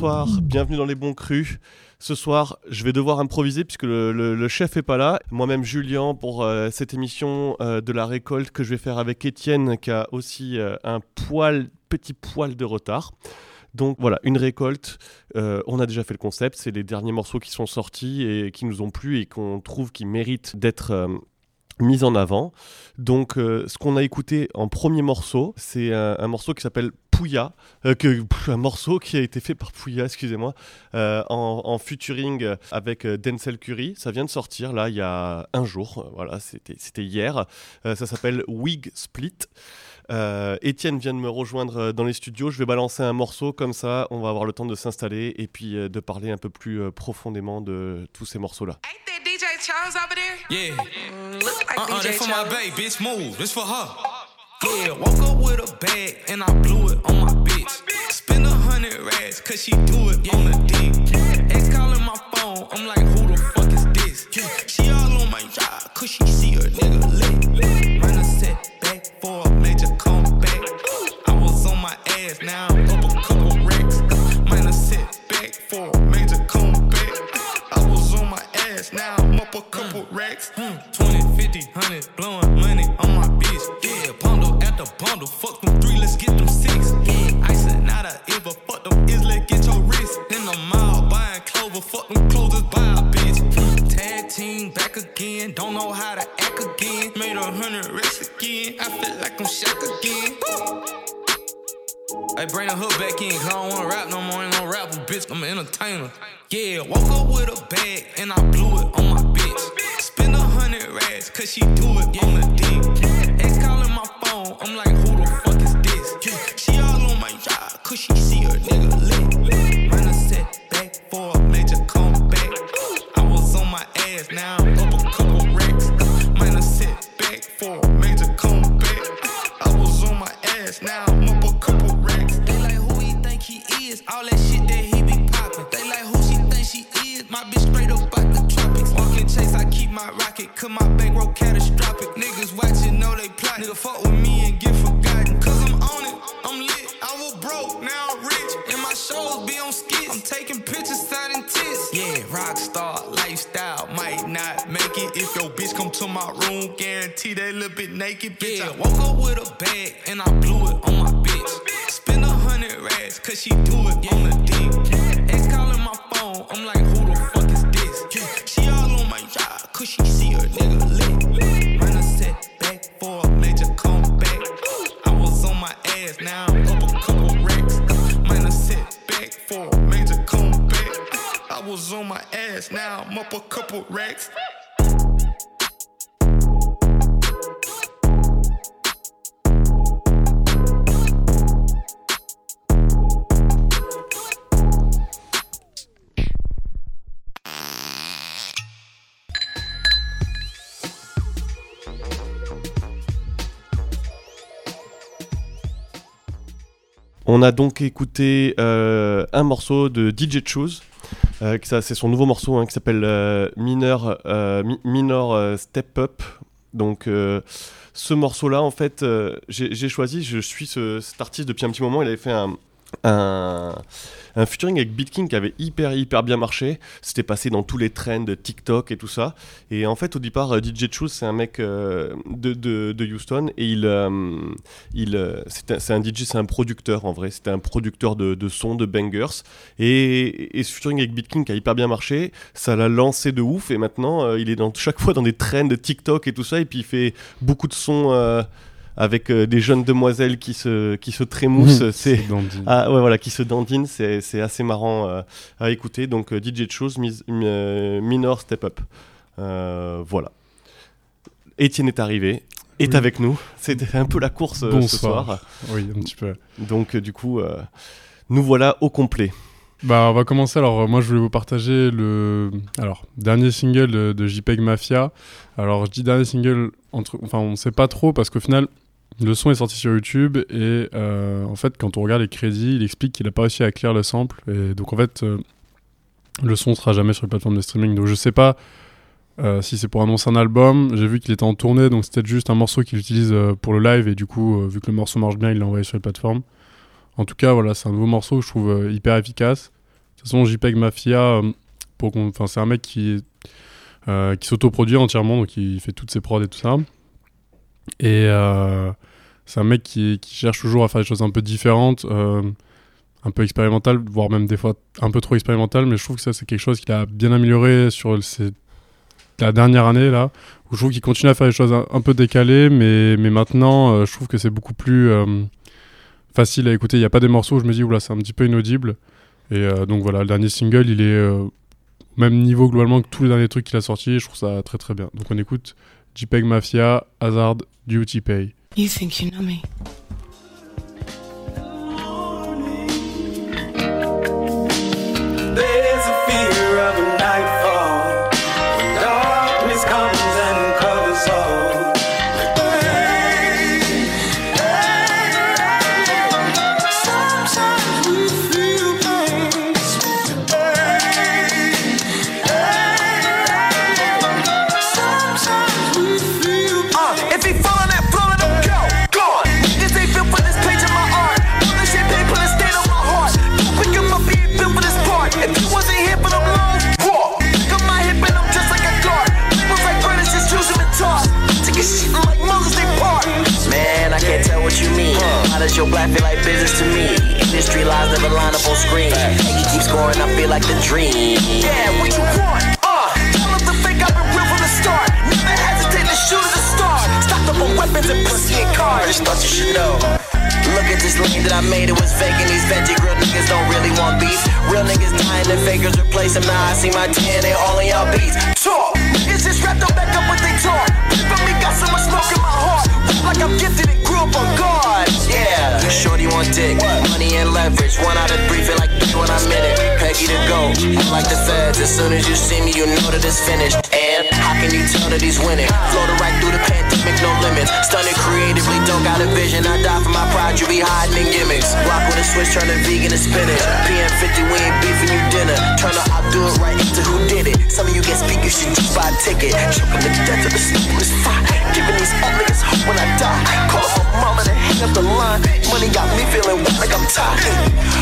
Bonsoir, bienvenue dans les bons crus. Ce soir, je vais devoir improviser puisque le, chef est pas là. Moi-même, Julien, pour euh, cette émission euh, de la récolte que je vais faire avec Étienne, qui a aussi euh, un poil, petit poil de retard. Donc voilà, une récolte. on a déjà fait le concept. C'est les derniers morceaux qui sont sortis et qui nous ont plu et qu'on trouve qui méritent d'être mis en avant. Donc, ce qu'on a écouté en premier morceau, c'est un morceau qui s'appelle Pouya, euh, un morceau qui a été fait par Pouya, excusez-moi, euh, en, en, featuring avec euh, Denzel Curry. Ça vient de sortir là il y a un jour, voilà, c'était hier. ça s'appelle Wig Split. Étienne vient de me rejoindre dans les studios. Je vais balancer un morceau comme ça, on va avoir le temps de s'installer et puis de parler un peu plus profondément de tous ces morceaux-là. DJ Charles over there? Yeah. Mm, like uh-uh, DJ for my baby, bitch. Move. This for her. Yeah, woke up with a bag and I blew it on my bitch. Spend a hundred racks cause she do it on the dick. Ex calling my phone, I'm like, who the fuck is this? She all on my job cause she see her nigga lit. Run a set back for a major comeback. I was on my ass, now couple racks. Mm. 20, Hey, bring the hook back in, cause I don't wanna rap no more. Ain't no rapper, bitch, I'm an entertainer. Yeah, woke up with a bag and I blew it on my bitch. Spend a hundred racks, cause she do it on the dick. Ex calling my phone, I'm like, who the fuck is this? She all on my job, cause she see her nigga lit. A set back for a major comeback. I was on my ass, now I'm cause my bankroll catastrophic. Niggas watching, know they plot. Nigga fuck with me and get forgotten. Cause I'm on it, I'm lit. I was broke, now I'm rich. And my shows be on skits. I'm taking pictures, signing tits. Yeah, rock star lifestyle. Might not make it if your bitch come to my room. Guarantee they little bit naked. Bitch, yeah, I woke up with a bag and I blew it on my bitch. Spend a hundred racks, cause she do it on the dick. Couple. On a donc écouté euh, un morceau de DJ Choose. Euh, c'est son nouveau morceau hein, qui s'appelle euh, Minor, euh, Step Up. Donc, ce morceau-là, en fait, j'ai j'ai choisi. Je suis ce- cet artiste depuis un petit moment. Il avait fait un, un, un featuring avec Beatking qui avait hyper, hyper bien marché. C'était passé dans tous les trends TikTok et tout ça. Et en fait, au départ, euh, DJ Choose, c'est un mec euh, de, de, Houston et il, euh, il, c'est un, DJ, c'est un producteur en vrai. C'était un producteur de, de sons, de bangers. Et, et ce featuring avec Beatking qui a hyper bien marché, ça l'a lancé de ouf. Et maintenant, il est dans, chaque fois dans des trends TikTok et tout ça. Et puis il fait beaucoup de sons avec euh, des jeunes demoiselles qui se, qui se trémoussent. c'est. Dandy. Ah ouais voilà qui se dandine c'est c'est assez marrant euh, à écouter donc euh, DJ Chose Minor Step Up voilà Étienne est arrivé est Oui. avec nous c'était un peu la course euh, ce Bonsoir. soir Oui, un petit peu. donc euh, du coup euh, nous voilà au complet Bah, on va commencer. Alors, moi, je voulais vous partager le alors, dernier single de, JPEG Mafia. Alors, je dis dernier single, entre... enfin, on sait pas trop parce qu'au final, le son est sorti sur YouTube et euh, en fait, quand on regarde les crédits, il explique qu'il a pas réussi à clear le sample. Et donc, en fait, euh, le son sera jamais sur les plateformes de streaming. Donc, je sais pas euh, si c'est pour annoncer un album. J'ai vu qu'il était en tournée, donc c'était juste un morceau qu'il utilise pour le live. Et du coup, vu que le morceau marche bien, il l'a envoyé sur les plateformes. En tout cas, voilà, c'est un nouveau morceau que je trouve hyper efficace. De toute façon, JPEG Mafia, pour c'est un mec qui, qui s'autoproduit entièrement, donc il fait toutes ses prods et tout ça. Et c'est un mec qui, cherche toujours à faire des choses un peu différentes, euh, un peu expérimentales, voire même des fois un peu trop expérimentales, mais je trouve que ça, c'est quelque chose qu'il a bien amélioré sur la dernière année, là, où je trouve qu'il continue à faire des choses un, peu décalées, mais, maintenant, euh, je trouve que c'est beaucoup plus euh, facile à écouter. Il n'y a pas des morceaux où je me dis, oula, c'est un petit peu inaudible. Et donc voilà, le dernier single, il est au même niveau globalement que tous les derniers trucs qu'il a sortis. Je trouve ça très très bien. Donc on écoute JPEG Mafia, Hazard, Duty Pay. You think you know me? Black feel like business to me? Industry lies never line up on screen. He keep scoring, I feel like the dream. Yeah, what you want? Uh, tell him to fake I've been real from the start. Never hesitate to shoot at the star. Stocked up on weapons and pussy and cars. just thought you should know. Look at this lane that I made, it was fake, and these veggie grill niggas don't really want beef. Real niggas dying and fakers replace them. Now I see my DNA all in y'all beats. talk. It's just wrapped up back up what they talk. From me got so much smoke in my heart. Like I'm gifted and grew up on God. Yeah, shorty want dick, money and leverage. One out of three, feel like three when I'm in it. Peggy to go, I'm like the feds. As soon as you see me, you know that it's finished. How can you tell that he's winning? Floated right through the pandemic, no limits. Stunning creatively, don't got a vision. I die for my pride, you be hiding in gimmicks. Rock with a switch, turning vegan to spinach. PM50, we ain't beefing you dinner. Turn the I'll do it right into who did it. Some of you get speak, you should just buy a ticket. Choking the death of the stupidest fight. Giving these old niggas hope when I die. Call up mama to hang up the line. Money got me feeling wet like I'm tired.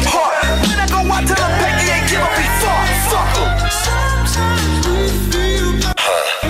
Heart. When I go out, tell them Peggy ain't give up before. Fuck 'em. Sometimes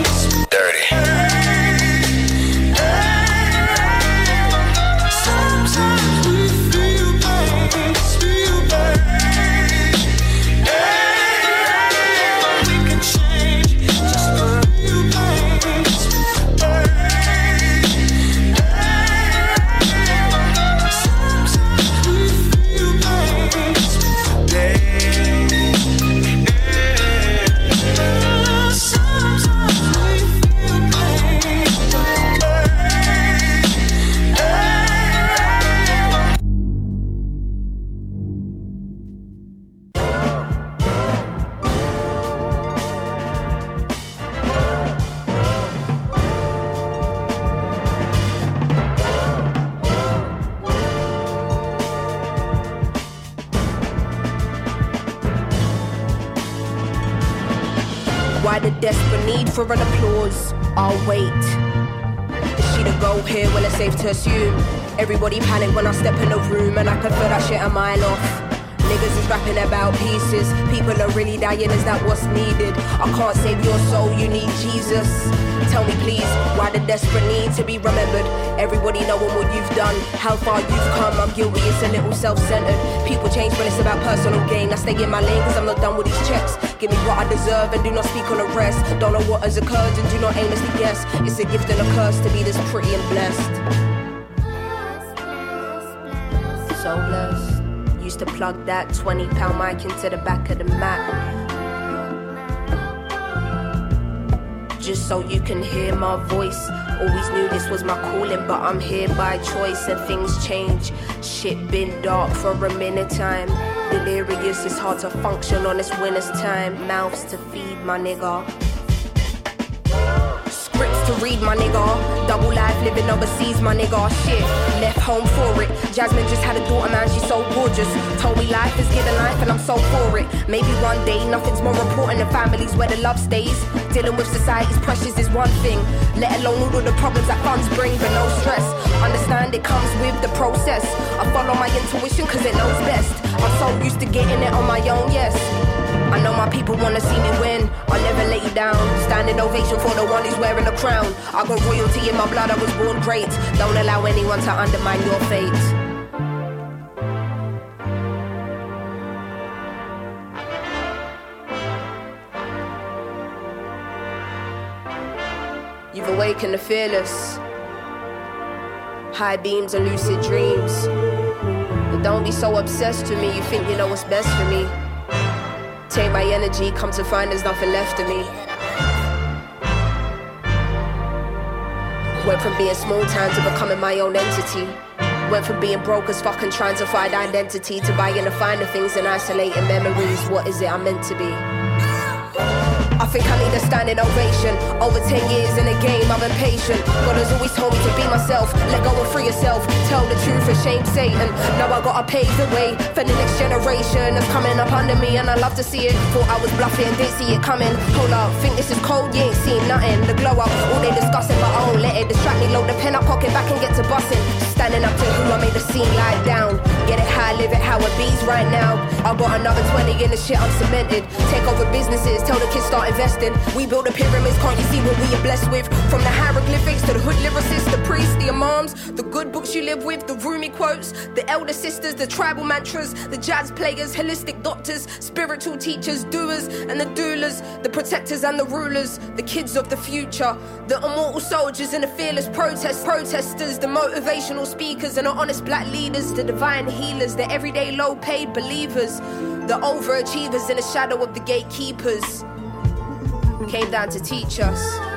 for an applause? I'll wait. Is she the go here? Well, it's safe to assume. Everybody panic when I step in the room, and I can feel that shit a mile off. Niggas is rapping about pieces. People are really dying, is that what's needed? I can't save your soul, you need Jesus. Tell me, please, why the desperate need to be remembered? Everybody knowing what you've done, how far you've come. I'm guilty, it's a little self centered. People change when it's about personal gain. I stay in my lane, cause I'm not done with these checks. Give me what I deserve and do not speak on the rest. Don't know what has occurred and do not aimlessly guess. It's a gift and a curse to be this pretty and blessed. So blessed. Used to plug that 20 pound mic into the back of the Mac. Just so you can hear my voice. Always knew this was my calling, but I'm here by choice and things change. Shit been dark for a minute time. Delirious, it's hard to function on this winter's time. Mouths to feed, my nigga. To read, my nigga. Double life living overseas, my nigga. Shit, left home for it. Jasmine just had a daughter, man, she's so gorgeous. Told me life is given life, and I'm so for it. Maybe one day nothing's more important than families where the love stays. Dealing with society's pressures is one thing, let alone all of the problems that funds bring, but no stress. Understand it comes with the process. I follow my intuition cause it knows best. I'm so used to getting it on my own, yes. I know my people wanna see me win. I'll never let you down. Standing ovation for the one who's wearing the crown. I got royalty in my blood, I was born great. Don't allow anyone to undermine your fate. You've awakened the fearless. High beams and lucid dreams. But don't be so obsessed to me, you think you know what's best for me. Take my energy, come to find there's nothing left of me. Went from being small town to becoming my own entity. Went from being broke as fuck and trying to find identity to buying the finer things and isolating memories. What is it I'm meant to be? I think I need a standing ovation. Over 10 years in the game, I'm impatient. God has always told me to be myself. Let go and free yourself. Tell the truth and shame Satan. Now I gotta pave the way for the next generation that's coming up under me, and I love to see it. Thought I was bluffing, didn't see it coming. Hold up, think this is cold, you ain't seen nothing. The glow up, all they discussing, but I won't let it distract me. Load the pen up, pocket back and get to busting. Standing up to who I made the scene lie down. Get it high, live it how it bees right now. I got another 20 in the shit I'm cemented. Take over businesses, tell the kids start investing. We build the pyramids, can't you see what we are blessed with? From the hieroglyphics to the hood lyricists, the priests, the imams, the good books you live with, the roomy quotes, the elder sisters, the tribal mantras, the jazz players, holistic doctors, spiritual teachers, doers and the doulas, the protectors and the rulers, the kids of the future, the immortal soldiers and the fearless protest protesters, the motivational speakers and the honest black leaders, the divine healers, the everyday low paid believers, the overachievers in the shadow of the gatekeepers came down to teach us.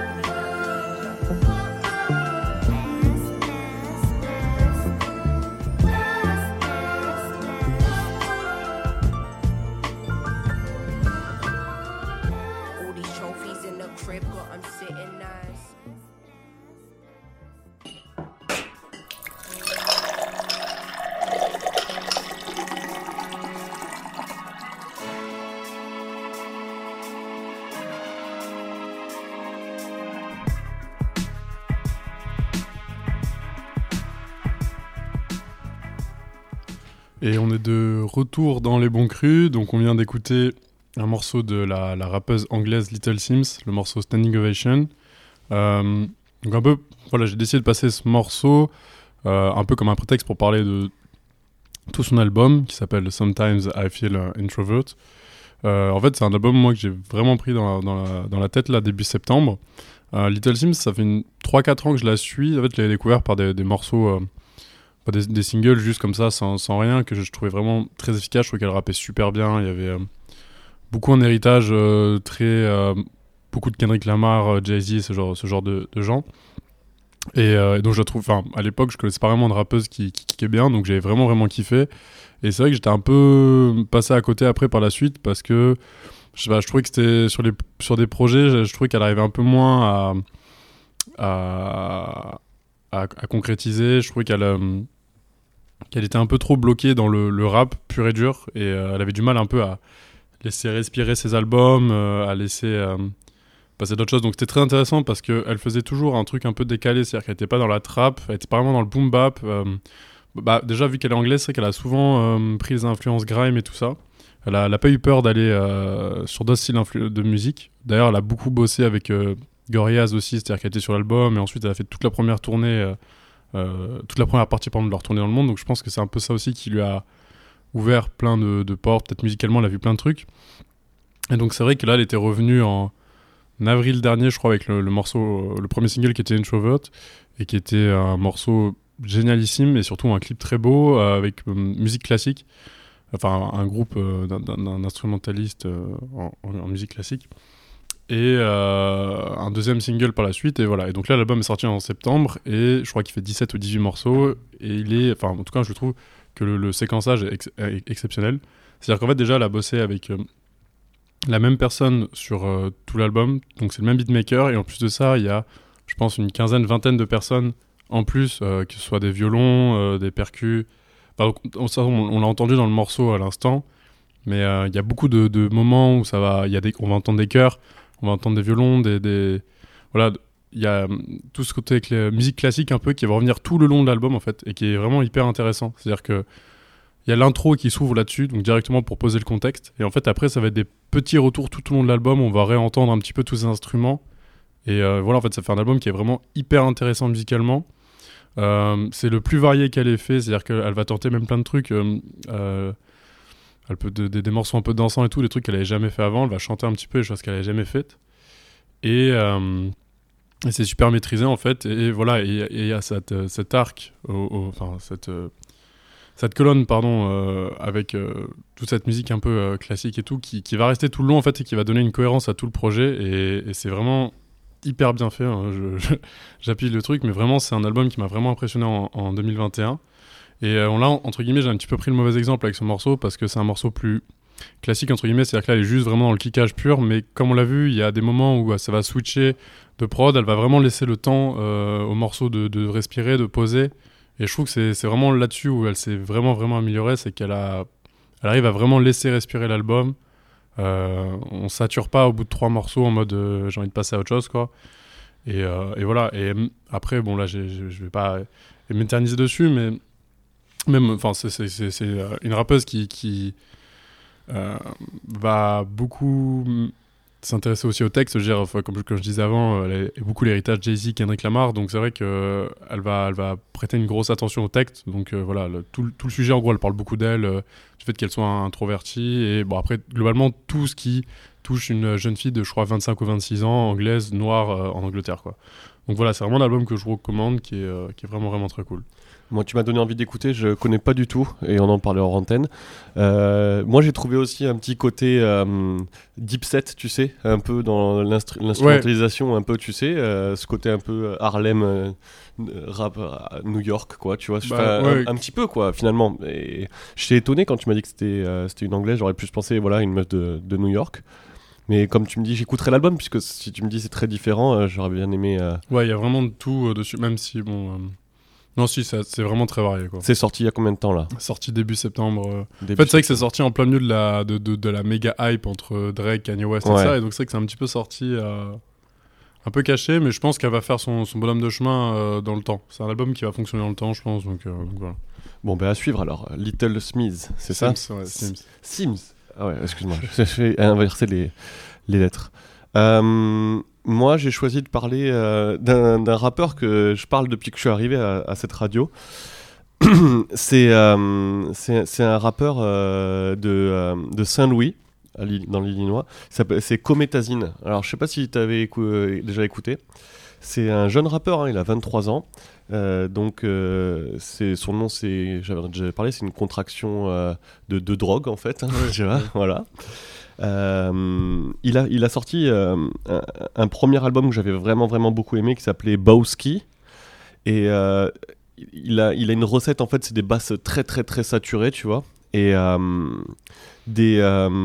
De retour dans les bons crus. Donc on vient d'écouter un morceau de la, rappeuse anglaise Little Sims, le morceau Standing Ovation. Euh, donc un peu, voilà, j'ai décidé de passer ce morceau euh, un peu comme un prétexte pour parler de tout son album qui s'appelle Sometimes I Feel Introvert. Euh, en fait, c'est un album moi que j'ai vraiment pris dans la, tête là début septembre. Little Sims, ça fait une 3-4 ans que je la suis. En fait, je l'ai découvert par des morceaux, des, singles juste comme ça, sans, sans rien, que je, trouvais vraiment très efficace. Je trouvais qu'elle rappait super bien. Il y avait euh, beaucoup un héritage euh, très. euh, beaucoup de Kendrick Lamar, Jay-Z, ce genre, ce genre de, gens. Et, donc, je trouve. Enfin, à l'époque, je connaissais pas vraiment de rappeuse qui, qui kickait bien, donc j'avais vraiment, vraiment kiffé. Et c'est vrai que j'étais un peu passé à côté après par la suite parce que je, sais pas, je trouvais que c'était sur, sur des projets, je, trouvais qu'elle arrivait un peu moins à, à, à, concrétiser. Je trouvais qu'elle qu'elle était un peu trop bloquée dans le, rap pur et dur et euh, elle avait du mal un peu à laisser respirer ses albums, euh, à laisser euh, passer d'autres choses. Donc c'était très intéressant parce qu'elle faisait toujours un truc un peu décalé, c'est-à-dire qu'elle était pas dans la trap, elle était pas vraiment dans le boom bap. bah, déjà, vu qu'elle est anglaise, c'est qu'elle a souvent pris les influences grime et tout ça. Elle a, elle a pas eu peur d'aller sur d'autres styles de musique. D'ailleurs, elle a beaucoup bossé avec Gorillaz aussi, c'est-à-dire qu'elle était sur l'album et ensuite elle a fait toute la première tournée, toute la première partie de leur tournée dans le monde. Donc je pense que c'est un peu ça aussi qui lui a ouvert plein de, portes. Peut-être musicalement, elle a vu plein de trucs. Et donc c'est vrai que là, elle était revenue en avril dernier, je crois, avec le, morceau, euh, le premier single qui était Introvert et qui était un morceau génialissime et surtout un clip très beau euh, avec euh, musique classique. Enfin, un groupe euh, d'un- instrumentaliste euh, en, en- en musique classique. Et euh, un deuxième single par la suite. Et voilà. Et donc là, l'album est sorti en septembre et je crois qu'il fait 17 ou 18 morceaux. Et il est, enfin, en tout cas, je trouve que le, séquençage est, ex- est exceptionnel. C'est-à-dire qu'en fait, déjà, elle a bossé avec euh, la même personne sur euh, tout l'album. Donc c'est le même beatmaker. Et en plus de ça, il y a, je pense, une quinzaine, vingtaine de personnes en plus, que ce soit des violons, des percus. Enfin, on, l'a entendu dans le morceau à l'instant. Mais il y a beaucoup de, moments où ça va, y a on va entendre des chœurs, on va entendre des violons, des, des voilà, il y a hum, tout ce côté la musique classique un peu qui va revenir tout le long de l'album en fait et qui est vraiment hyper intéressant. C'est-à-dire que il y a l'intro qui s'ouvre là-dessus, donc directement pour poser le contexte. Et en fait après ça va être des petits retours tout au long de l'album. On va réentendre un petit peu tous ces instruments. Et euh, voilà en fait ça fait un album qui est vraiment hyper intéressant musicalement. Euh, c'est le plus varié qu'elle ait fait, c'est-à-dire qu'elle va tenter même plein de trucs. euh, euh, elle peut de- de- des morceaux un peu dansants et tout, des trucs qu'elle avait jamais fait avant. Elle va chanter un petit peu les choses qu'elle avait jamais faites. Et, euh, c'est super maîtrisé en fait. Et, voilà, et et il y a cette, euh, cet arc, enfin cette, euh, cette colonne, pardon, avec toute cette musique un peu classique et tout, qui, va rester tout le long en fait et qui va donner une cohérence à tout le projet. Et, c'est vraiment hyper bien fait. hein. J'appuie le truc, mais vraiment, c'est un album qui m'a vraiment impressionné en 2021. Et euh, on l'a, entre guillemets, j'ai un petit peu pris le mauvais exemple avec ce morceau parce que c'est un morceau plus classique, entre guillemets, c'est-à-dire que là, elle est juste vraiment dans le kickage pur, mais comme on l'a vu, il y a des moments où euh, ça va switcher de prod, elle va vraiment laisser le temps euh, au morceau de, respirer, de poser. Et je trouve que c'est vraiment là-dessus où elle s'est vraiment, vraiment améliorée, c'est qu'elle elle arrive à vraiment laisser respirer l'album. Euh, on sature pas au bout de trois morceaux en mode euh, j'ai envie de passer à autre chose, quoi. Et, euh, et voilà. Et mm, après, bon, là, je vais pas m'éterniser dessus, mais même, enfin, c'est- euh, une rappeuse qui, euh, va beaucoup s'intéresser aussi au texte. Comme, je- disais avant, elle est beaucoup l'héritage Jay-Z, Kendrick Lamar, donc c'est vrai que elle va, elle va prêter une grosse attention au texte. Donc euh, voilà, tout, le- sujet, en gros, elle parle beaucoup d'elle, euh, du fait qu'elle soit introvertie, et bon, après, globalement, tout ce qui touche une jeune fille de, je crois, 25 ou 26 ans, anglaise, noire, euh, en Angleterre, quoi. Donc voilà, c'est vraiment un album que je recommande, qui est, euh, qui est vraiment, vraiment très cool. Moi, tu m'as donné envie d'écouter, je connais pas du tout, et on en parlait hors antenne. Euh, moi, j'ai trouvé aussi un petit côté euh, deep set, tu sais, un peu dans l'instru- l'instrumentalisation, un peu, tu sais, euh, ce côté un peu Harlem, rap New York, quoi, tu vois, Bah, ouais. un, un petit peu, quoi, finalement. Et j'étais étonné quand tu m'as dit que c'était c'était une anglaise, j'aurais plus pensé, voilà, une meuf de, de New York. Mais comme tu me dis, j'écouterai l'album, puisque si tu me dis c'est très différent, j'aurais bien aimé. Ouais, il y a vraiment de tout dessus, même si, bon... Non, si, c'est vraiment très varié. C'est sorti il y a combien de temps là Sorti début septembre. euh. Début En fait, c'est vrai que c'est sorti en plein milieu de la, de, de, de la méga hype entre Drake, Kanye West et ça, et donc c'est vrai que c'est un petit peu sorti euh, un peu caché, mais je pense qu'elle va faire son, son bonhomme de chemin euh, dans le temps. C'est un album qui va fonctionner dans le temps, je pense, donc, euh, donc voilà. Bon, ben à suivre alors. Little Smith, c'est ça ouais, Sims. Sims. Ah ouais, excuse-moi, j'ai inversé les, les lettres. Euh, moi, j'ai choisi de parler euh, d'un rappeur que je parle depuis que je suis arrivé à, à cette radio. c'est euh, un rappeur euh, de, euh, de Saint-Louis, dans l'Illinois. C'est Cométazine. Alors, je sais pas si tu avais déjà écouté. C'est un jeune rappeur, hein, il a 23 ans. Donc, son nom, c'est, j'avais déjà parlé, c'est une contraction de, de drogue en fait. hein, tu vois, voilà. Euh, il, a, il a sorti euh, un, premier album que j'avais vraiment vraiment beaucoup aimé qui s'appelait Bowski. Et euh, il, a, il a une recette en fait, c'est des basses très très très saturées, tu vois. Et des,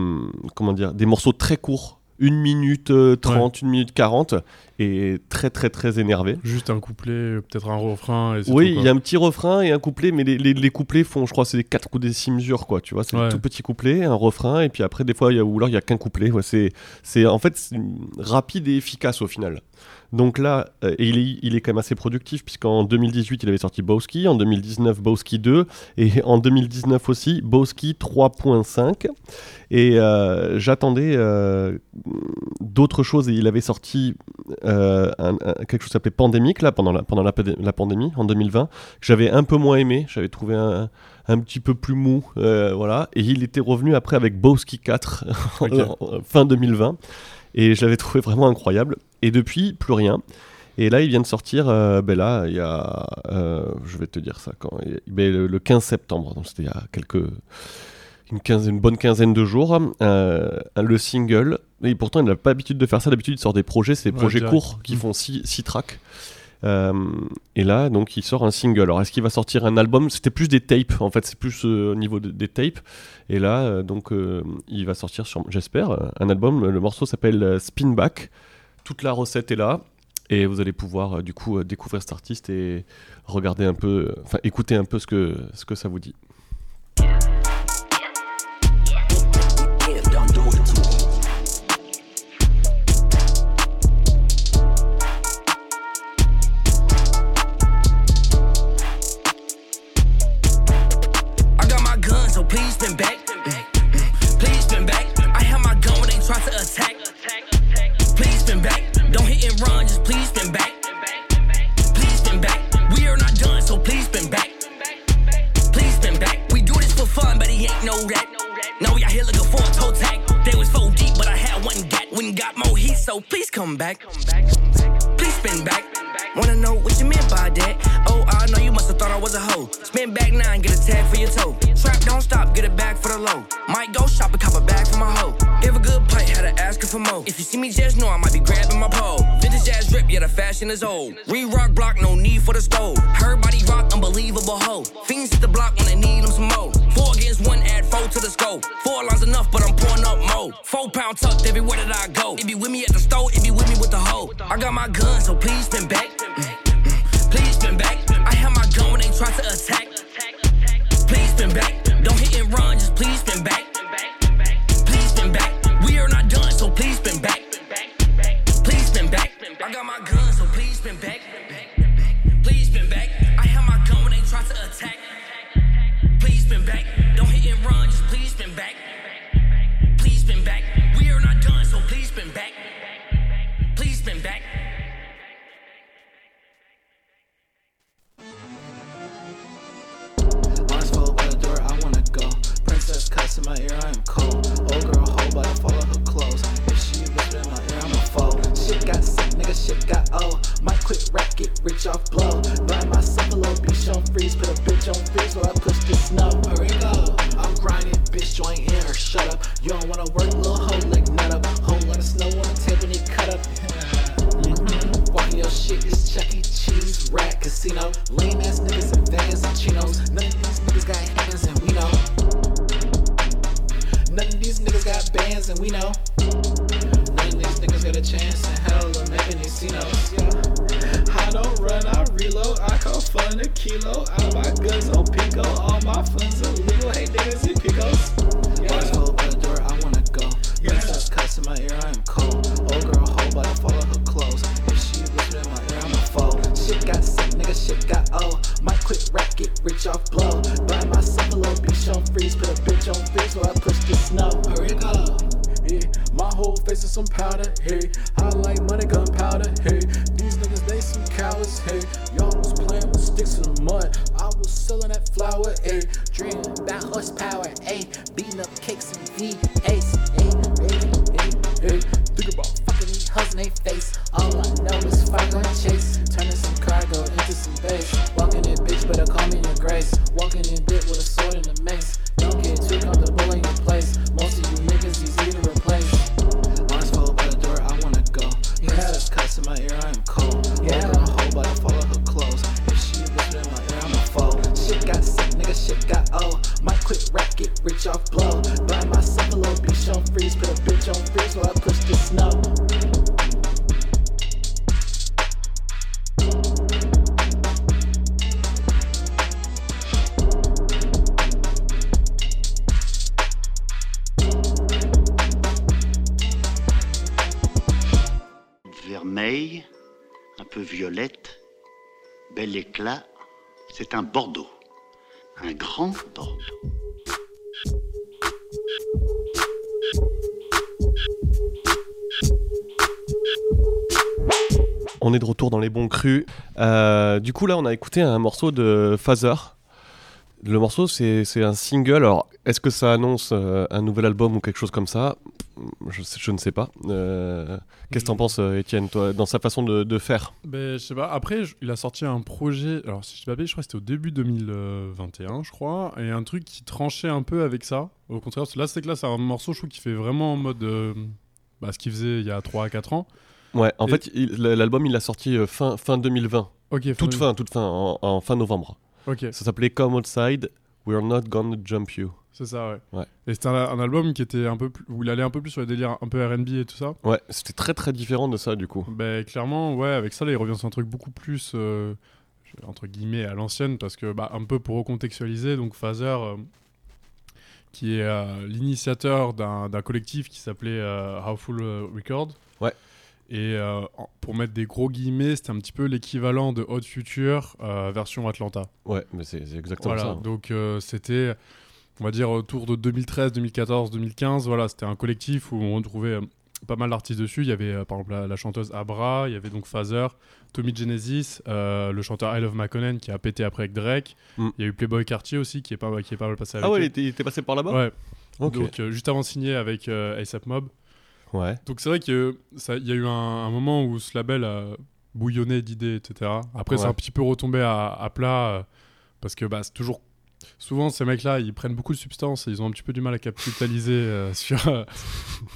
comment dire, des morceaux très courts une minute euh, 30, une minute 40, et très très très énervé. Juste un couplet, euh, peut-être un refrain. Et Oui, il y a un petit refrain et un couplet, mais les, les, les couplets font, je crois, c'est des 4 ou des 6 mesures, quoi, tu vois, c'est Ouais. un tout petit couplet, un refrain, et puis après, des fois, il y a, ou alors il y a qu'un couplet, ouais, c'est, en fait, rapide et efficace au final. Donc là, euh, il, est, il est quand même assez productif, puisqu'en 2018, il avait sorti Bowski, en 2019, Bowski 2, et en 2019 aussi, Bowski 3.5. Et euh, j'attendais euh, d'autres choses, et il avait sorti un- un- quelque chose qui s'appelait Pandémique, là, pendant la, pendant la, pandé- la pandémie, en 2020, que j'avais un peu moins aimé, j'avais trouvé un, un petit peu plus mou, euh, voilà, et il était revenu après avec Bowski 4, en- Ok. en- fin 2020, et je l'avais trouvé vraiment incroyable, et depuis, plus rien. Et là, il vient de sortir, euh, ben là, il y a, euh, je vais te dire ça quand, ben, le, le 15 septembre, donc c'était il y a quelques, une, quinzaine, une bonne quinzaine de jours, euh, le single. Et pourtant, il n'a pas l'habitude de faire ça. D'habitude, il sort des projets, c'est des Ouais, projets direct. courts qui font 6 tracks. Euh, et là, donc, il sort un single. Alors, est-ce qu'il va sortir un album? C'était plus des tapes, en fait, c'est plus euh, au niveau de- des tapes. Et là, euh, donc, il va sortir, j'espère, un album. Le morceau s'appelle Spin Back. Toute la recette est là. Et vous allez pouvoir, du coup, découvrir cet artiste et regarder un peu, enfin, écouter un peu ce que, ce que ça vous dit. Back. Please spin back. Wanna know what you meant by that? Oh, I know you must have thought I was a hoe. Spin back nine, get a tag for your toe. Trap, don't stop, get it back for the low. Might go shop and cop a bag for my hoe. Give a good pipe, had to ask her for more. If you see me, just know I might be grabbing my pole. Vintage ass drip, yeah, the fashion is old. Re rock block, no need for the stove. Her body rock, unbelievable hoe. Fiends hit the block when they need them some more. Four against one, add four to the scope. Four lines enough, but I'm pouring up more. Four pound tucked everywhere that I go. been bad. I buy goods on oh, Pico. All my funds oh, illegal. Hey niggas in Picos. Bars hold by the door, I wanna go. Princess cuts in my ear, I am cold. Old girl hold, but I follow her clothes. If she a in my ear, I'm a foe. Shit got sick, nigga, shit got old. Might quit rap, get rich off blow. Buy myself a little beach on freeze, put a bitch on freeze while I push the snow. Hurry go. Yeah, my whole face is some powder, hey. On est de retour dans les bons crus. Euh, du coup, là, on a écouté un morceau de Phaser. Le morceau, c'est c'est un single. Alors, est-ce que ça annonce euh, un nouvel album ou quelque chose comme ça? Je, ne sais pas. Euh, Qu'est-ce que t'en Mm. penses, Étienne, toi, dans sa façon de, de faire? Ben, je sais pas. Après, je- il a sorti un projet. Alors, si je dis pas je crois que c'était au début 2021, je crois. Et un truc qui tranchait un peu avec ça. Au contraire, là, c'est que là, c'est un morceau, je trouve, qui fait vraiment en mode. bah, ce qu'il faisait il y a 3 à 4 ans. Ouais, en Et- fait, l'album, il l'a sorti euh, fin, fin 2020. Ok, Toute fin, toute fin, en, en fin novembre. Ok, Ça s'appelait Come Outside, We're Not Gonna Jump You. c'est ça, ouais. Ouais. Et c'était un, un album qui était un peu plus. où il allait un peu plus sur les délires un peu RB et tout ça. Ouais, c'était très très différent de ça, du coup. Ben, clairement, ouais, avec ça, là, il revient sur un truc beaucoup plus, euh, entre guillemets, à l'ancienne, parce que, bah, un peu pour recontextualiser, donc Phaser, euh, qui est euh, l'initiateur d'un collectif qui s'appelait Howful Record. Ouais. Et euh, pour mettre des gros guillemets, c'était un petit peu l'équivalent de Hot Future euh, version Atlanta. Ouais, mais c'est exactement Voilà, ça. donc euh, c'était, on va dire, autour de 2013, 2014, 2015. Voilà, c'était un collectif où on retrouvait euh, pas mal d'artistes dessus. Il y avait par exemple la, la chanteuse Abra, il y avait donc Phaser, Tommy Genesis, le chanteur I Love McConnell qui a pété après avec Drake. Mm. Il y a eu Playboy Cartier aussi qui est pas, qui est pas mal passé avec Ah ouais, il était, il était passé par là-bas Ouais, Ok. donc juste avant de signer avec ASAP Mob. Ouais. Donc c'est vrai qu'il y a eu un, un moment où ce label a bouillonné d'idées, etc. Après, c'est Ouais. un petit peu retombé à, à plat euh, parce que bah, c'est toujours. Souvent, ces mecs-là, ils prennent beaucoup de substances et ils ont un petit peu du mal à capitaliser euh, sur. euh,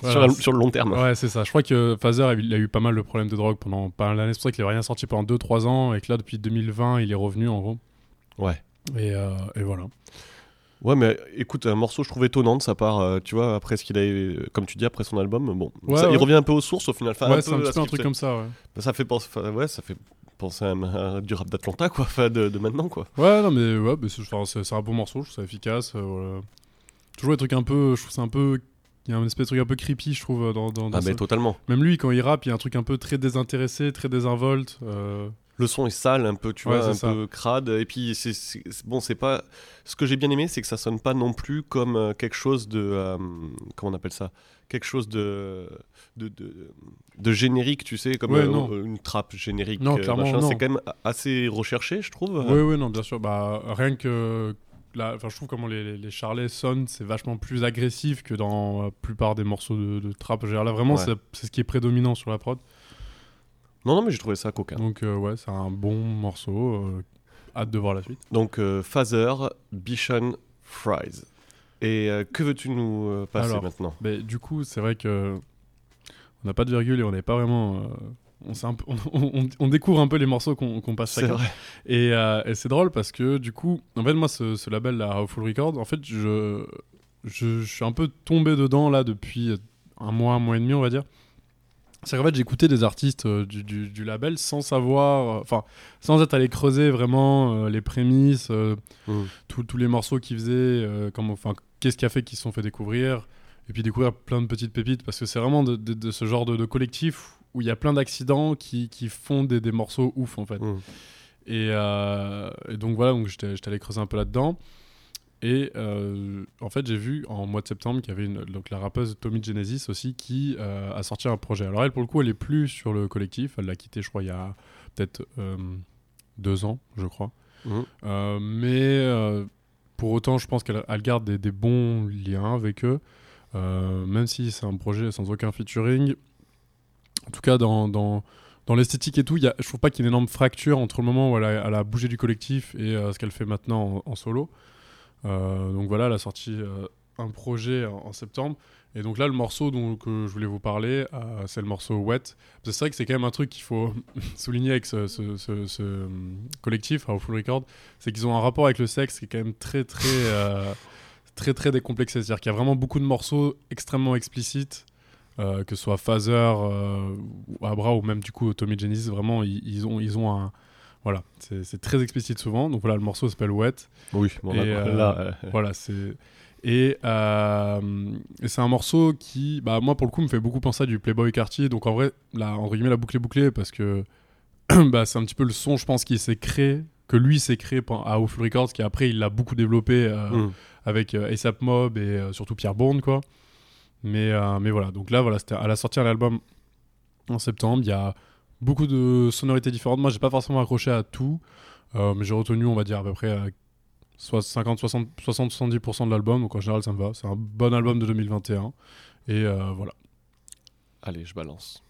Sur, voilà. le- sur le long terme. Ouais, c'est ça. Je crois que Phaser, il a eu pas mal de problèmes de drogue pendant pas mal d'années. C'est pour ça qu'il avait rien sorti pendant 2-3 ans et que là, depuis 2020, il est revenu en gros. Ouais. Et, et voilà. Ouais, mais écoute, un morceau, je trouve étonnant de sa part, euh, tu vois, après ce qu'il a, euh, comme tu dis, après son album, bon, Ouais, ça- il revient un peu aux sources au final. Enfin, ouais, c'est un petit peu un truc comme ça, ouais. Ça fait penser, ouais, ça fait penser à, du rap d'Atlanta, quoi, de, de maintenant, quoi. Ouais, non, mais ouais, c'est un bon morceau, je trouve ça efficace. euh, voilà. Toujours des trucs un peu. Je trouve c'est un peu. Il y a un espèce de truc un peu creepy, je trouve, dans, dans, dans Ah, mais totalement. Même lui, quand il rappe, il y a un truc un peu très désintéressé, très désinvolte. euh, Le son est sale, un peu, tu Ouais, vois, un ça. peu crade. Et puis, c'est bon, c'est pas. Ce que j'ai bien aimé, c'est que ça sonne pas non plus comme euh, quelque chose de. euh, comment on appelle ça? Quelque chose de. De, de, de générique, tu sais, comme Ouais, euh, une trappe générique. Non, clairement. C'est quand même assez recherché, je trouve. Oui, oui, non, bien sûr. Bah, rien que. Enfin, je trouve comment les, les, les charlets sonnent, c'est vachement plus agressif que dans la plupart des morceaux de, de trap. Là, vraiment, Ouais. c'est ce qui est prédominant sur la prod. Non, non, mais j'ai trouvé ça coquin. Donc, euh, ouais, c'est un bon morceau. euh, hâte de voir la suite. Donc, euh, Bichon, Fries. Et euh, que veux-tu nous passer Alors, maintenant? Mais du coup, c'est vrai que on n'a pas de virgule et on n'est pas vraiment. on, peu- on, on- on découvre un peu les morceaux qu'on passe C'est chacun. vrai. Et, et c'est drôle parce que du coup, en fait, moi, ce, ce label, la Howful Record, en fait, je, je, je suis un peu tombé dedans là depuis un mois, un mois et demi, on va dire. C'est qu'en fait, j'écoutais des artistes euh, du, du- du label sans savoir, euh, enfin, sans être allé creuser vraiment euh, les prémices, euh, Mm. tous- les morceaux qu'ils faisaient, enfin, qu'est-ce qui a fait qu'ils se sont fait découvrir, et puis découvrir plein de petites pépites, parce que c'est vraiment de, de- de ce genre de, de collectif où il y a plein d'accidents qui, qui font des, des morceaux ouf en fait. Mm. Et, et donc voilà, donc j'étais allé creuser un peu là-dedans. Et euh, en fait, j'ai vu en mois de septembre qu'il y avait une, donc la rappeuse Tommy Genesis aussi qui euh, a sorti un projet. Alors elle, pour le coup, elle est plus sur le collectif. Elle l'a quitté, je crois, il y a peut-être euh, deux ans, je crois. Euh, mais pour autant, je pense qu'elle elle garde des, des bons liens avec eux, même si c'est un projet sans aucun featuring. En tout cas, dans, dans, dans l'esthétique et tout, y a, je trouve pas qu'il y ait une énorme fracture entre le moment où elle a, elle a bougé du collectif et euh, ce qu'elle fait maintenant en, en solo. Euh, donc voilà, elle a sorti euh, un projet en, septembre. Et donc là, le morceau dont que je voulais vous parler, euh, c'est le morceau Wet. C'est vrai que c'est quand même un truc qu'il faut souligner avec ce, collectif, à Full Record, c'est qu'ils ont un rapport avec le sexe qui est quand même très très très très décomplexé. C'est-à-dire qu'il y a vraiment beaucoup de morceaux extrêmement explicites. que ce soit Phaser, euh, Abra ou même du coup Tommy Genesis, vraiment ils ont, ils ont un. Voilà, c'est très explicite souvent. Donc voilà, le morceau s'appelle Wet. Oui, bon, Et, là, euh, là, euh, Voilà, c'est. Et, euh, et c'est un morceau qui, bah, moi, pour le coup, me fait beaucoup penser à du Playboy Cartier. Donc, en vrai, la, entre guillemets, la boucle est bouclée parce que bah, c'est un petit peu le son, je pense, qui s'est créé, que lui s'est créé à Awful Records, qui après, il l'a beaucoup développé euh, hmm. avec euh, ASAP Mob et surtout Pierre Bond, quoi. Mais, mais voilà, donc là, voilà, c'était à la sortie de l'album en septembre. Il y a beaucoup de sonorités différentes. Moi, j'ai pas forcément accroché à tout, euh, mais j'ai retenu, on va dire, à peu près soit 50, 60, 60, 70% de l'album. Donc en général, ça me va. C'est un bon album de 2021. Et euh, voilà. Allez, je balance.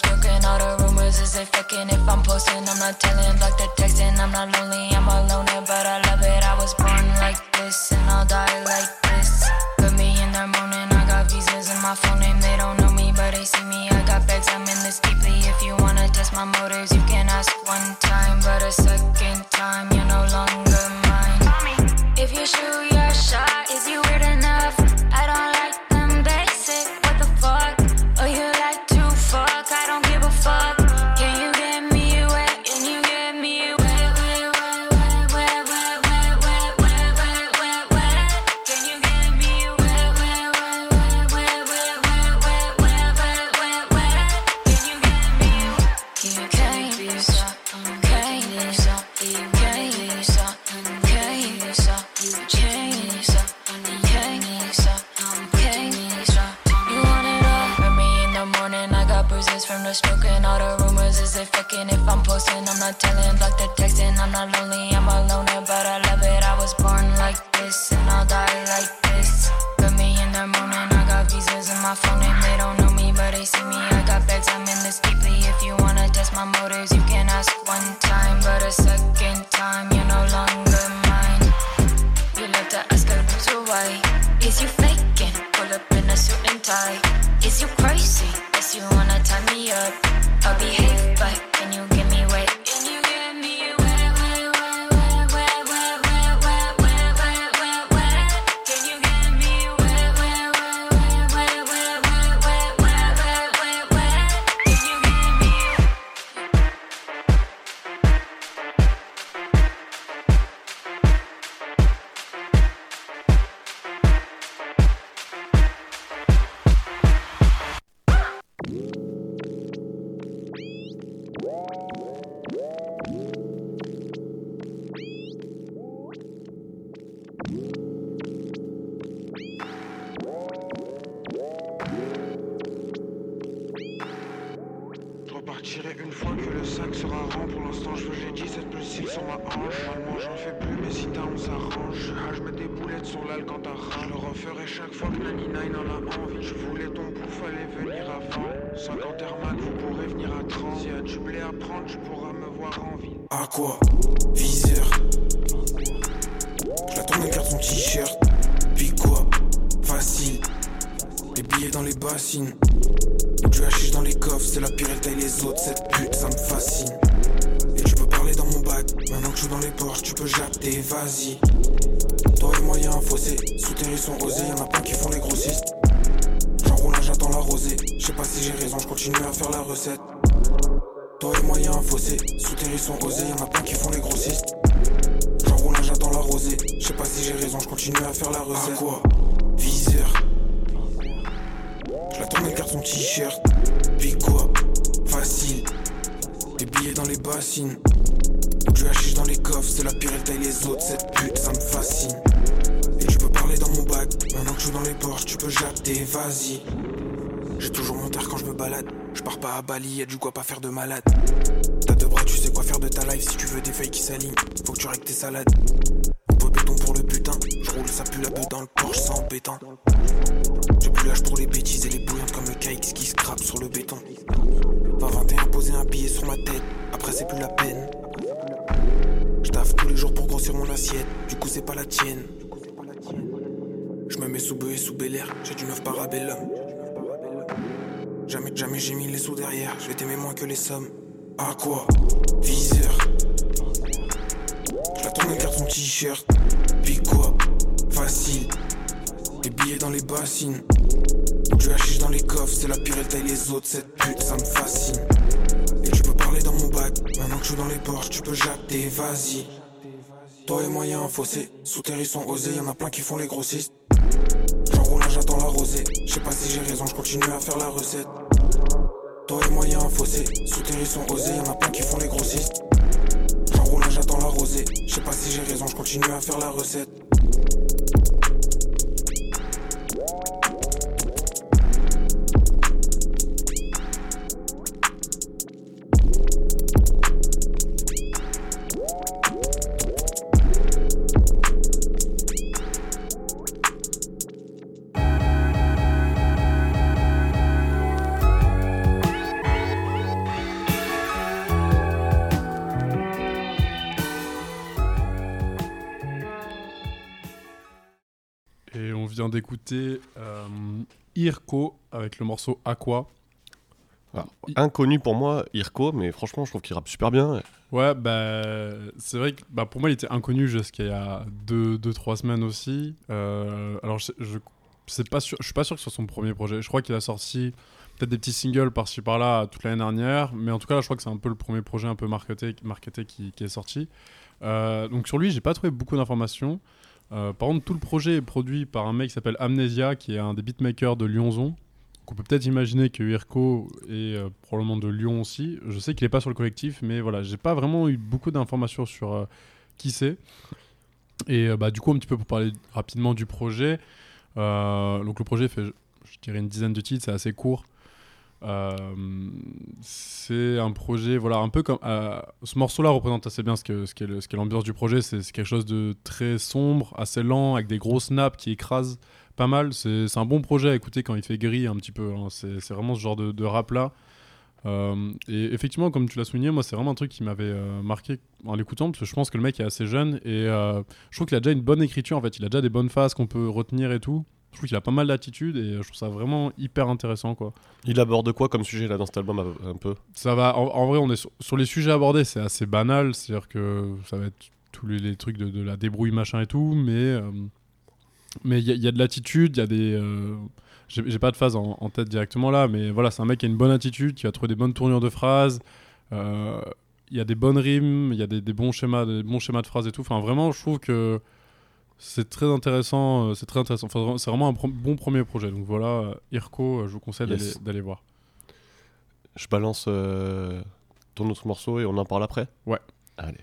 The. All the is they fucking. If I'm posting, I'm not telling. Block the texting, I'm not lonely, I'm alone. But I love it, I was born like this, and I'll die like this. Put me in the morning, I got visas in my phone name. They don't know me, but they see me. I got bags, I'm in this deeply. If you wanna test my motives, you can ask one time. But a second time, sera rond. Pour l'instant, je veux j'ai 17 plus 6 sur ma hanche. Normalement, j'en fais plus, mais si t'as, on s'arrange. Ah, je mets des boulettes sur l'al quand t'as ras. Je le referai chaque fois que Nani Nine en a envie. Je voulais ton coup, fallait venir avant. 50 Air Max, vous pourrez venir à 30. S'il y a du blé à prendre, tu pourras me voir en ville. À quoi? Viseur. Je la tourne, garde son t-shirt. Dans les bassines. Du hashish dans les coffres, c'est la pire, elle taille les autres. Cette pute, ça me fascine. Et tu peux parler dans mon bac. Maintenant que je suis dans les porches, tu peux japter, vas-y. Toi et moi, y'a un fossé. Ils sont osés, y'en a plein qui font les grossistes. J'enroule là, j'attends la rosée. Je sais pas si j'ai raison, je continue à faire la recette. Toi et moi, y'a un fossé. Ils sont osés, y'en a plein qui font les grossistes. J'enroule là, j'attends la rosée. Je sais pas si j'ai raison, je continue à faire la recette. À quoi t-shirt. Puis quoi Facile. Des billets dans les bassines. Du hashish dans les coffres, c'est la pire, elle les autres. Cette pute, ça me fascine. Et tu peux parler dans mon bac. Maintenant que je suis dans les porches, tu peux japter, vas-y. J'ai toujours mon terre quand je me balade. Je pars pas à Bali, y'a du quoi pas faire de malade. T'as deux bras, tu sais quoi faire de ta life. Si tu veux des feuilles qui s'alignent, faut que tu règles tes salades. Pue la beuh dans le Porsche, c'est embêtant. J'ai plus l'âge pour les bêtises et les bouillantes comme le KX qui scrape sur le béton. 20-21 poser un billet sur ma tête, après c'est plus la peine. Je taffe tous les jours pour grossir mon assiette, du coup c'est pas la tienne. Je me mets sous bœuf et sous Bel Air, j'ai du neuf parabellum. Jamais, jamais j'ai mis les sous derrière. Je vais t'aimer moins que les sommes. À quoi? Viseur. Je la tourne, garde son t-shirt. Facile. Billets dans les bassines. Du hashish dans les coffres, c'est la pire, taille les autres. Cette pute, ça me fascine. Et tu peux parler dans mon bac. Maintenant que je suis dans les porches, tu peux jacter, vas-y. Toi et moi, y'a un fossé. Sous ils sont osés, y'en a plein qui font les grossistes. J'enroule un, j'attends la rosée. Je sais pas si j'ai raison, je continue à faire la recette. Toi et moi, y'a un fossé. Sous ils sont osés, y'en a plein qui font les grossistes. J'enroule un, j'attends la rosée. Je sais pas si j'ai raison, je continue à faire la recette. Vient d'écouter euh, Irko avec le morceau Aqua. Alors, inconnu pour moi, Irko, mais franchement, je trouve qu'il rappe super bien. Ouais, bah, c'est vrai que bah, pour moi, il était inconnu jusqu'à il y a 2-3 deux, deux, semaines aussi. Euh, alors, je, je, c'est pas sûr, je suis pas sûr que ce soit son premier projet. Je crois qu'il a sorti peut-être des petits singles par-ci par-là toute l'année dernière, mais en tout cas, là, je crois que c'est un peu le premier projet un peu marketé, marketé qui, qui est sorti. Euh, donc, sur lui, j'ai pas trouvé beaucoup d'informations. Euh, par contre, tout le projet est produit par un mec qui s'appelle Amnesia, qui est un des beatmakers de Lyonzon. On peut peut-être imaginer que Irko est euh, probablement de Lyon aussi. Je sais qu'il n'est pas sur le collectif, mais voilà, j'ai pas vraiment eu beaucoup d'informations sur euh, qui c'est. Et bah, du coup, un petit peu pour parler rapidement du projet. Donc le projet fait, je dirais, une dizaine de titres, c'est assez court. Euh, c'est un projet, voilà, un peu comme. euh, ce morceau-là représente assez bien ce que ce qu'est l'ambiance du projet. C'est quelque chose de très sombre, assez lent, avec des grosses nappes qui écrasent pas mal. C'est un bon projet à écouter quand il fait gris un petit peu. hein. C'est vraiment ce genre de, rap-là. Euh, et effectivement, comme tu l'as souligné, moi, c'est vraiment un truc qui m'avait marqué en l'écoutant, parce que je pense que le mec est assez jeune et je trouve qu'il a déjà une bonne écriture. En fait, il a déjà des bonnes phases qu'on peut retenir et tout. Je trouve qu'il a pas mal d'attitude et je trouve ça vraiment hyper intéressant, quoi. Il aborde quoi comme sujet là dans cet album un peu? Ça va. En, en vrai, on est sur, sur les sujets abordés, c'est assez banal. C'est-à-dire que ça va être tous les, les trucs de, de la débrouille machin et tout, mais euh, mais il y, a- il y a de l'attitude, il y a des. euh, j'ai pas de phase en, en tête directement là, mais voilà, c'est un mec qui a une bonne attitude, qui va trouver des bonnes tournures de phrases. euh, Il y a des bonnes rimes, il y a des, des bons schémas, des bons schémas de phrases et tout. Enfin, vraiment, je trouve que c'est très intéressant. euh, C'est très intéressant. Enfin, c'est vraiment un bon premier projet. Donc voilà, euh, Irko, euh, je vous conseille d'aller- Yes. d'aller voir. Je balance euh, ton autre morceau et on en parle après? Ouais. Allez.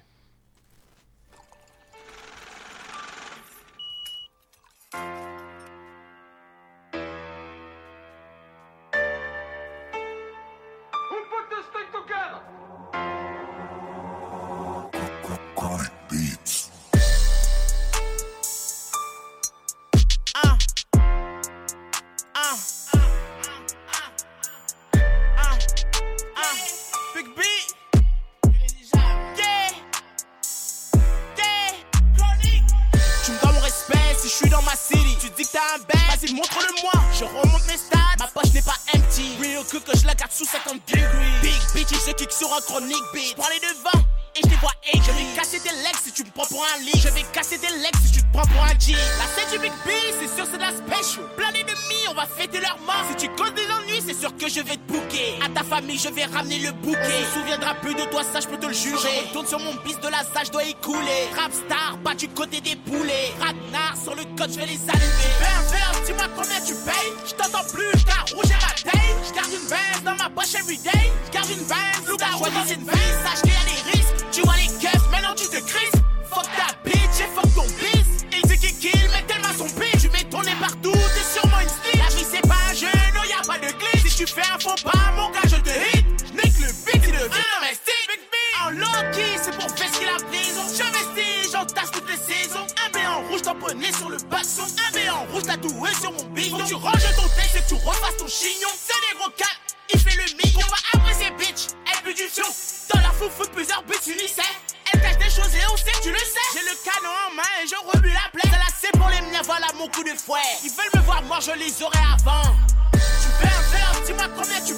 Baisse, loup à choisi une vie. Sache qu'il y a des risques. Tu vois les keufs, maintenant tu te crises. Fuck ta bitch et fuck ton bis. Il dit qu'il kill, mais tellement son bitch. Tu mets ton nez partout, t'es sûrement une snitch. La vie c'est pas un jeu, non y'a pas de glitch. Si tu fais un faux pas, mon gars, je te hit. J'nique le beat, il devient domestique. En low-key, c'est pour fesquer la prison. J'investis, j'entasse toutes les saisons. Un B en rouge tamponné sur le basson. Un B en rouge tatoué sur mon. Faut que tu ranges ton texte et que tu refasses ton chignon. C'est des gros cap, je les aurais avant. Tu fais un verre, dis-moi combien tu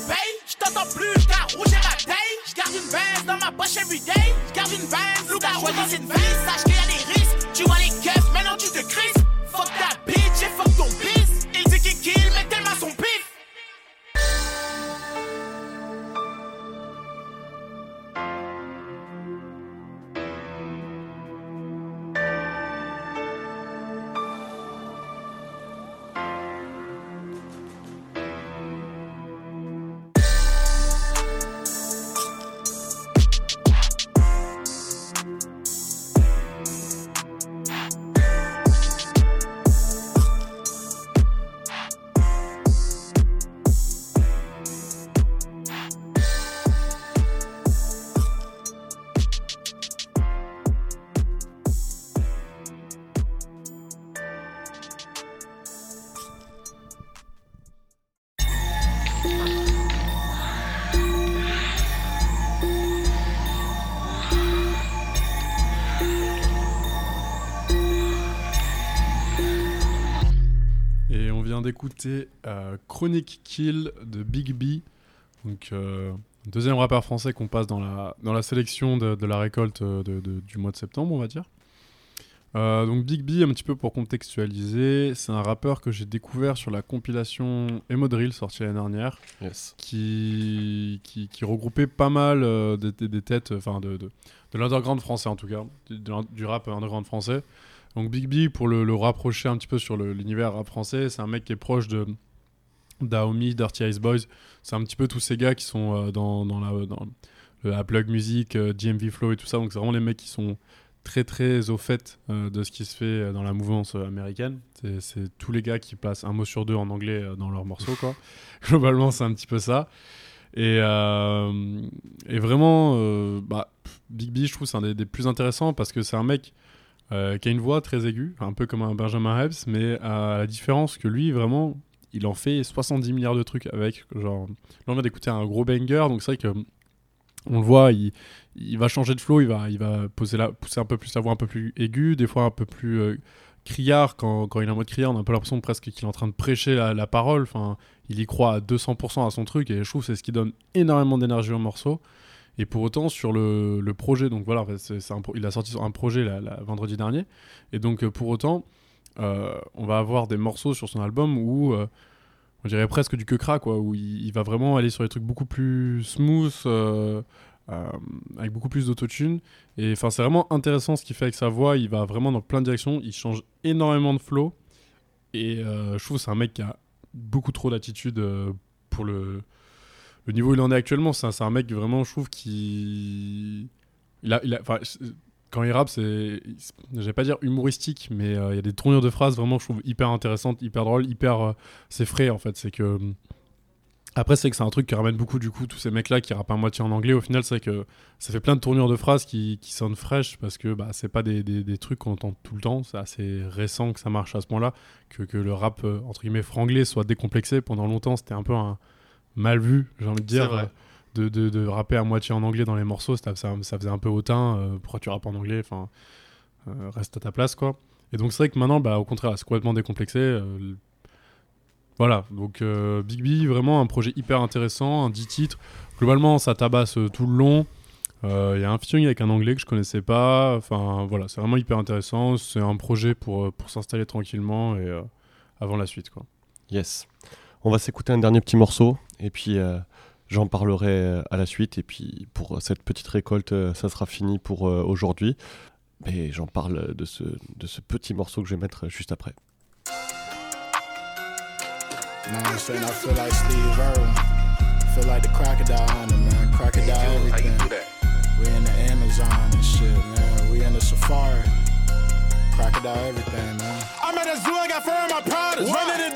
plus, car rouge est ma taille. J'garde une veste dans ma poche everyday. J'garde une veste, loup choisi cette vie. Sache qu'il y a risques. Tu vois les keufs, maintenant tu te crises. D'écouter euh, Chronic Kill de Big B. Donc, euh, deuxième rappeur français qu'on passe dans la, dans la sélection de, de la récolte euh, de- de- du mois de septembre, on va dire. Euh, donc Big B, un petit peu pour contextualiser, c'est un rappeur que j'ai découvert sur la compilation Emo Drill sortie l'année dernière, qui, qui, qui regroupait pas mal des, des- des têtes, enfin de, de, de l'underground français en tout cas, du, du rap underground français. Donc Big B, pour le, le rapprocher un petit peu sur l'univers rap français, c'est un mec qui est proche de Daomi, Dirty Ice Boys. C'est un petit peu tous ces gars qui sont euh, dans, dans la, dans le la Plug Music, euh, GMV Flow et tout ça. Donc c'est vraiment les mecs qui sont très très au fait euh, de ce qui se fait euh, dans la mouvance euh, américaine. C'est- tous les gars qui passent un mot sur deux en anglais euh, dans leurs morceaux, quoi. Globalement, c'est un petit peu ça. Et, euh, et vraiment, euh, bah, Big B, je trouve, c'est un des, des plus intéressants parce que c'est un mec euh, qui a une voix très aiguë, un peu comme un Benjamin Epps, mais à la différence que lui, vraiment, il en fait 70 milliards de trucs avec. Genre, là, vient d'écouter un gros banger, donc c'est vrai que on le voit, il, il va changer de flow, il va, il va poser la, pousser un peu plus sa voix un peu plus aiguë, des fois un peu plus euh, criard. Quand, quand il est en mode criard, on a un peu l'impression presque qu'il est en train de prêcher la, la parole. Enfin, il y croit à 200% à son truc, et je trouve c'est ce qui donne énormément d'énergie au morceau. Et pour autant, sur le, le projet, donc voilà, c'est- un il a sorti un projet la, vendredi dernier. Et donc, euh, pour autant, euh, on va avoir des morceaux sur son album où euh, on dirait presque du que cra, quoi, où il, va vraiment aller sur des trucs beaucoup plus smooth, euh, avec beaucoup plus d'autotune. Et enfin, c'est vraiment intéressant ce qu'il fait avec sa voix. Il va vraiment dans plein de directions. Il change énormément de flow. Et je trouve que c'est un mec qui a beaucoup trop d'attitude pour le, le niveau où il en est actuellement. C'est un, mec vraiment, je trouve, qui. A, quand il rappe, c'est. Je vais pas dire humoristique, mais euh, il y a des tournures de phrases vraiment, je trouve, hyper intéressantes, hyper drôles, hyper. euh, c'est frais en fait. C'est que. Après, c'est que c'est un truc qui ramène beaucoup, du coup, tous ces mecs-là qui rappent à moitié en anglais. Au final, c'est que ça fait plein de tournures de phrases qui, sonnent fraîches parce que bah, c'est pas des trucs qu'on entend tout le temps. C'est assez récent que ça marche à ce point-là. Que, que le rap, euh, entre guillemets, franglais soit décomplexé. Pendant longtemps, c'était un peu un mal vu, j'ai envie de dire. Vrai. euh, De, de, de rapper à moitié en anglais dans les morceaux, ça, ça, ça faisait un peu hautain. euh, pourquoi tu rappes en anglais Enfin, euh, reste à ta place, quoi. Et donc, c'est vrai que maintenant, bah, au contraire, c'est complètement décomplexé. euh, voilà, donc euh, Big B, vraiment un projet hyper intéressant, un 10 titres. Globalement, ça tabasse euh, tout le long. Euh, Il y a un featuring avec un anglais que je connaissais pas. Enfin, voilà, c'est vraiment hyper intéressant. C'est un projet pour, pour s'installer tranquillement et euh, avant la suite, quoi. Yes. On va s'écouter un dernier petit morceau et puis euh, j'en parlerai euh, à la suite. Et puis pour cette petite récolte, euh, ça sera fini pour euh, aujourd'hui. Mais j'en parle de ce, de ce petit morceau que je vais mettre juste après. You know what I'm saying? I feel like Steve Irwin. Feel like the crocodile hunter, man. Crocodile everything. We in the Amazon and shit, man. We in the safari. Crocodile everything, man. I'm at a zoo, I got fur in my products. Running it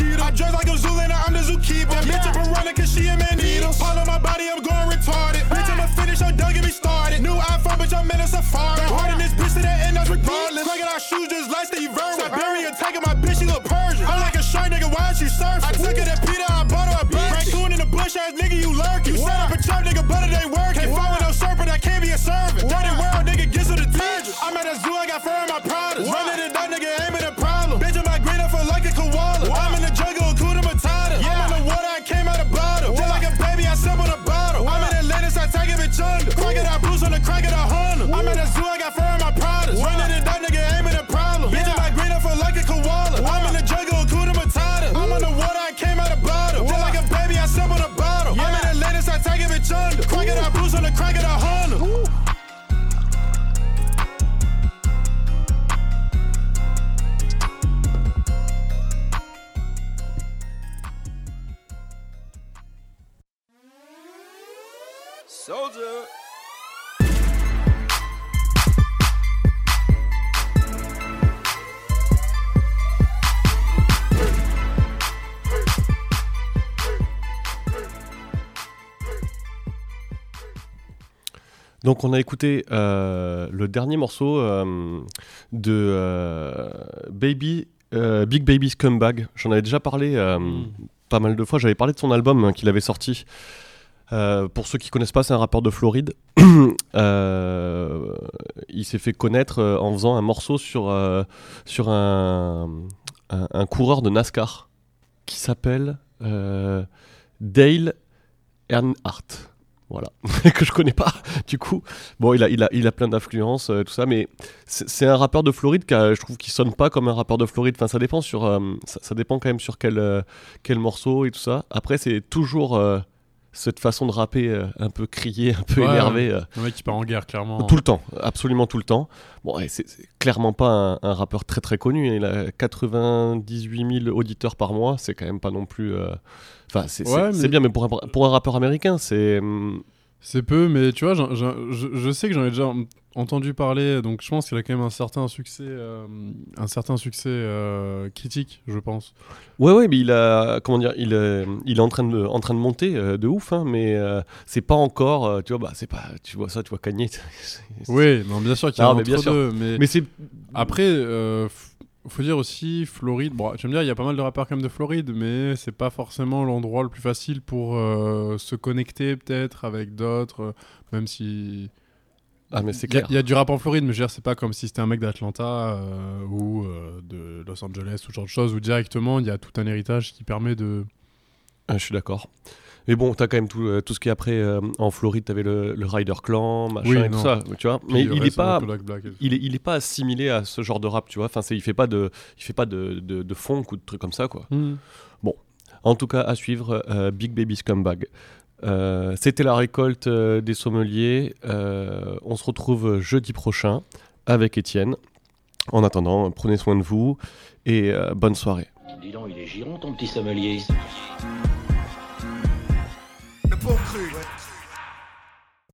mosquito. I dress like a Zoolander, I'm the zookeeper. That Bitch, I'm a runner, cause she a man eater. All on my body, I'm going retarded. Bitch, I'ma finish started New iPhone, bitch, I'm in a safari. Hard in this bitch to the end, that's regardless. Cracking our shoes just like Steve Irwin. Siberian taking my bitch, she look Persian. I'm like a shark, nigga, why she surfing? I took it at Peter, I bought her a bitch. Raccoon in the bush, ass nigga, you lurking. You set up a trap, nigga, but it ain't working. Can't find with no serpent, I can't be a servant. Dirty world, nigga, get to the detergent. I'm at a zoo, I got fur in my Donc on a écouté euh, le dernier morceau euh, de euh, Baby, Big Baby Scumbag. J'en avais déjà parlé euh, pas mal de fois. J'avais parlé de son album hein, qu'il avait sorti. Pour ceux qui connaissent pas, c'est un rappeur de Floride. Il s'est fait connaître en faisant un morceau sur, sur un, un, un coureur de NASCAR qui s'appelle Dale Earnhardt. Voilà, que je connais pas. Du coup, bon, il a, il a, il a plein d'influences, euh, tout ça, mais c'est un rappeur de Floride qui, je trouve, qui sonne pas comme un rappeur de Floride. Enfin, ça dépend sur, euh, ça, dépend quand même sur quel, euh, quel morceau et tout ça. Après, c'est toujours cette façon de rapper euh, un peu crié, un peu Ouais, énervé. euh, Le mec qui part en guerre, clairement. tout le temps, absolument tout le temps. Bon, c'est clairement pas un, un rappeur très très connu. Il a 98 000 auditeurs par mois. C'est quand même pas non plus. euh, Enfin, c'est c'est- Ouais, c'est mais- bien, mais pour un, pour un rappeur américain, c'est. hum, C'est peu, mais tu vois, j'en- je, je sais que j'en ai déjà entendu parler, donc je pense qu'il a quand même un certain succès, euh, un certain succès euh, critique, je pense. Ouais, ouais, mais il a. Comment dire Il, est- il est en train de, en train de monter euh, de ouf, hein, mais c'est pas encore. tu vois, bah, c'est pas. Tu vois ça, tu vois Kanye. Oui, non, bien sûr qu'il y a Non, un mais bien sûr. mais, Mais c'est. après, faut dire aussi Floride. Bon, tu vas me dire, il y a pas mal de rappeurs quand même de Floride, mais c'est pas forcément l'endroit le plus facile pour euh, se connecter peut-être avec d'autres, euh, même si. Ah, mais c'est clair. Il y, a du rap en Floride, mais je veux dire, c'est pas comme si c'était un mec d'Atlanta euh, ou de Los Angeles ou ce genre de choses, où directement il y a tout un héritage qui permet de. Ah, je suis d'accord. Mais bon, t'as quand même tout, euh, tout ce qui est après euh, en Floride, t'avais le, le Rider Clan, machin Oui, et tout ça, tu vois. Puis Mais il est pas, Black Black il est, il est pas assimilé à ce genre de rap, tu vois. Enfin, c'est, il fait pas de, il fait pas de, de, de funk ou de trucs comme ça, quoi. Hmm. Bon, en tout cas, à suivre, euh, Big Baby Scumbag. Euh, c'était la récolte euh, des sommeliers. Euh, on se retrouve jeudi prochain avec Étienne. En attendant, prenez soin de vous et euh, bonne soirée. Dis donc, il est giron ton petit sommelier. Le bon cru.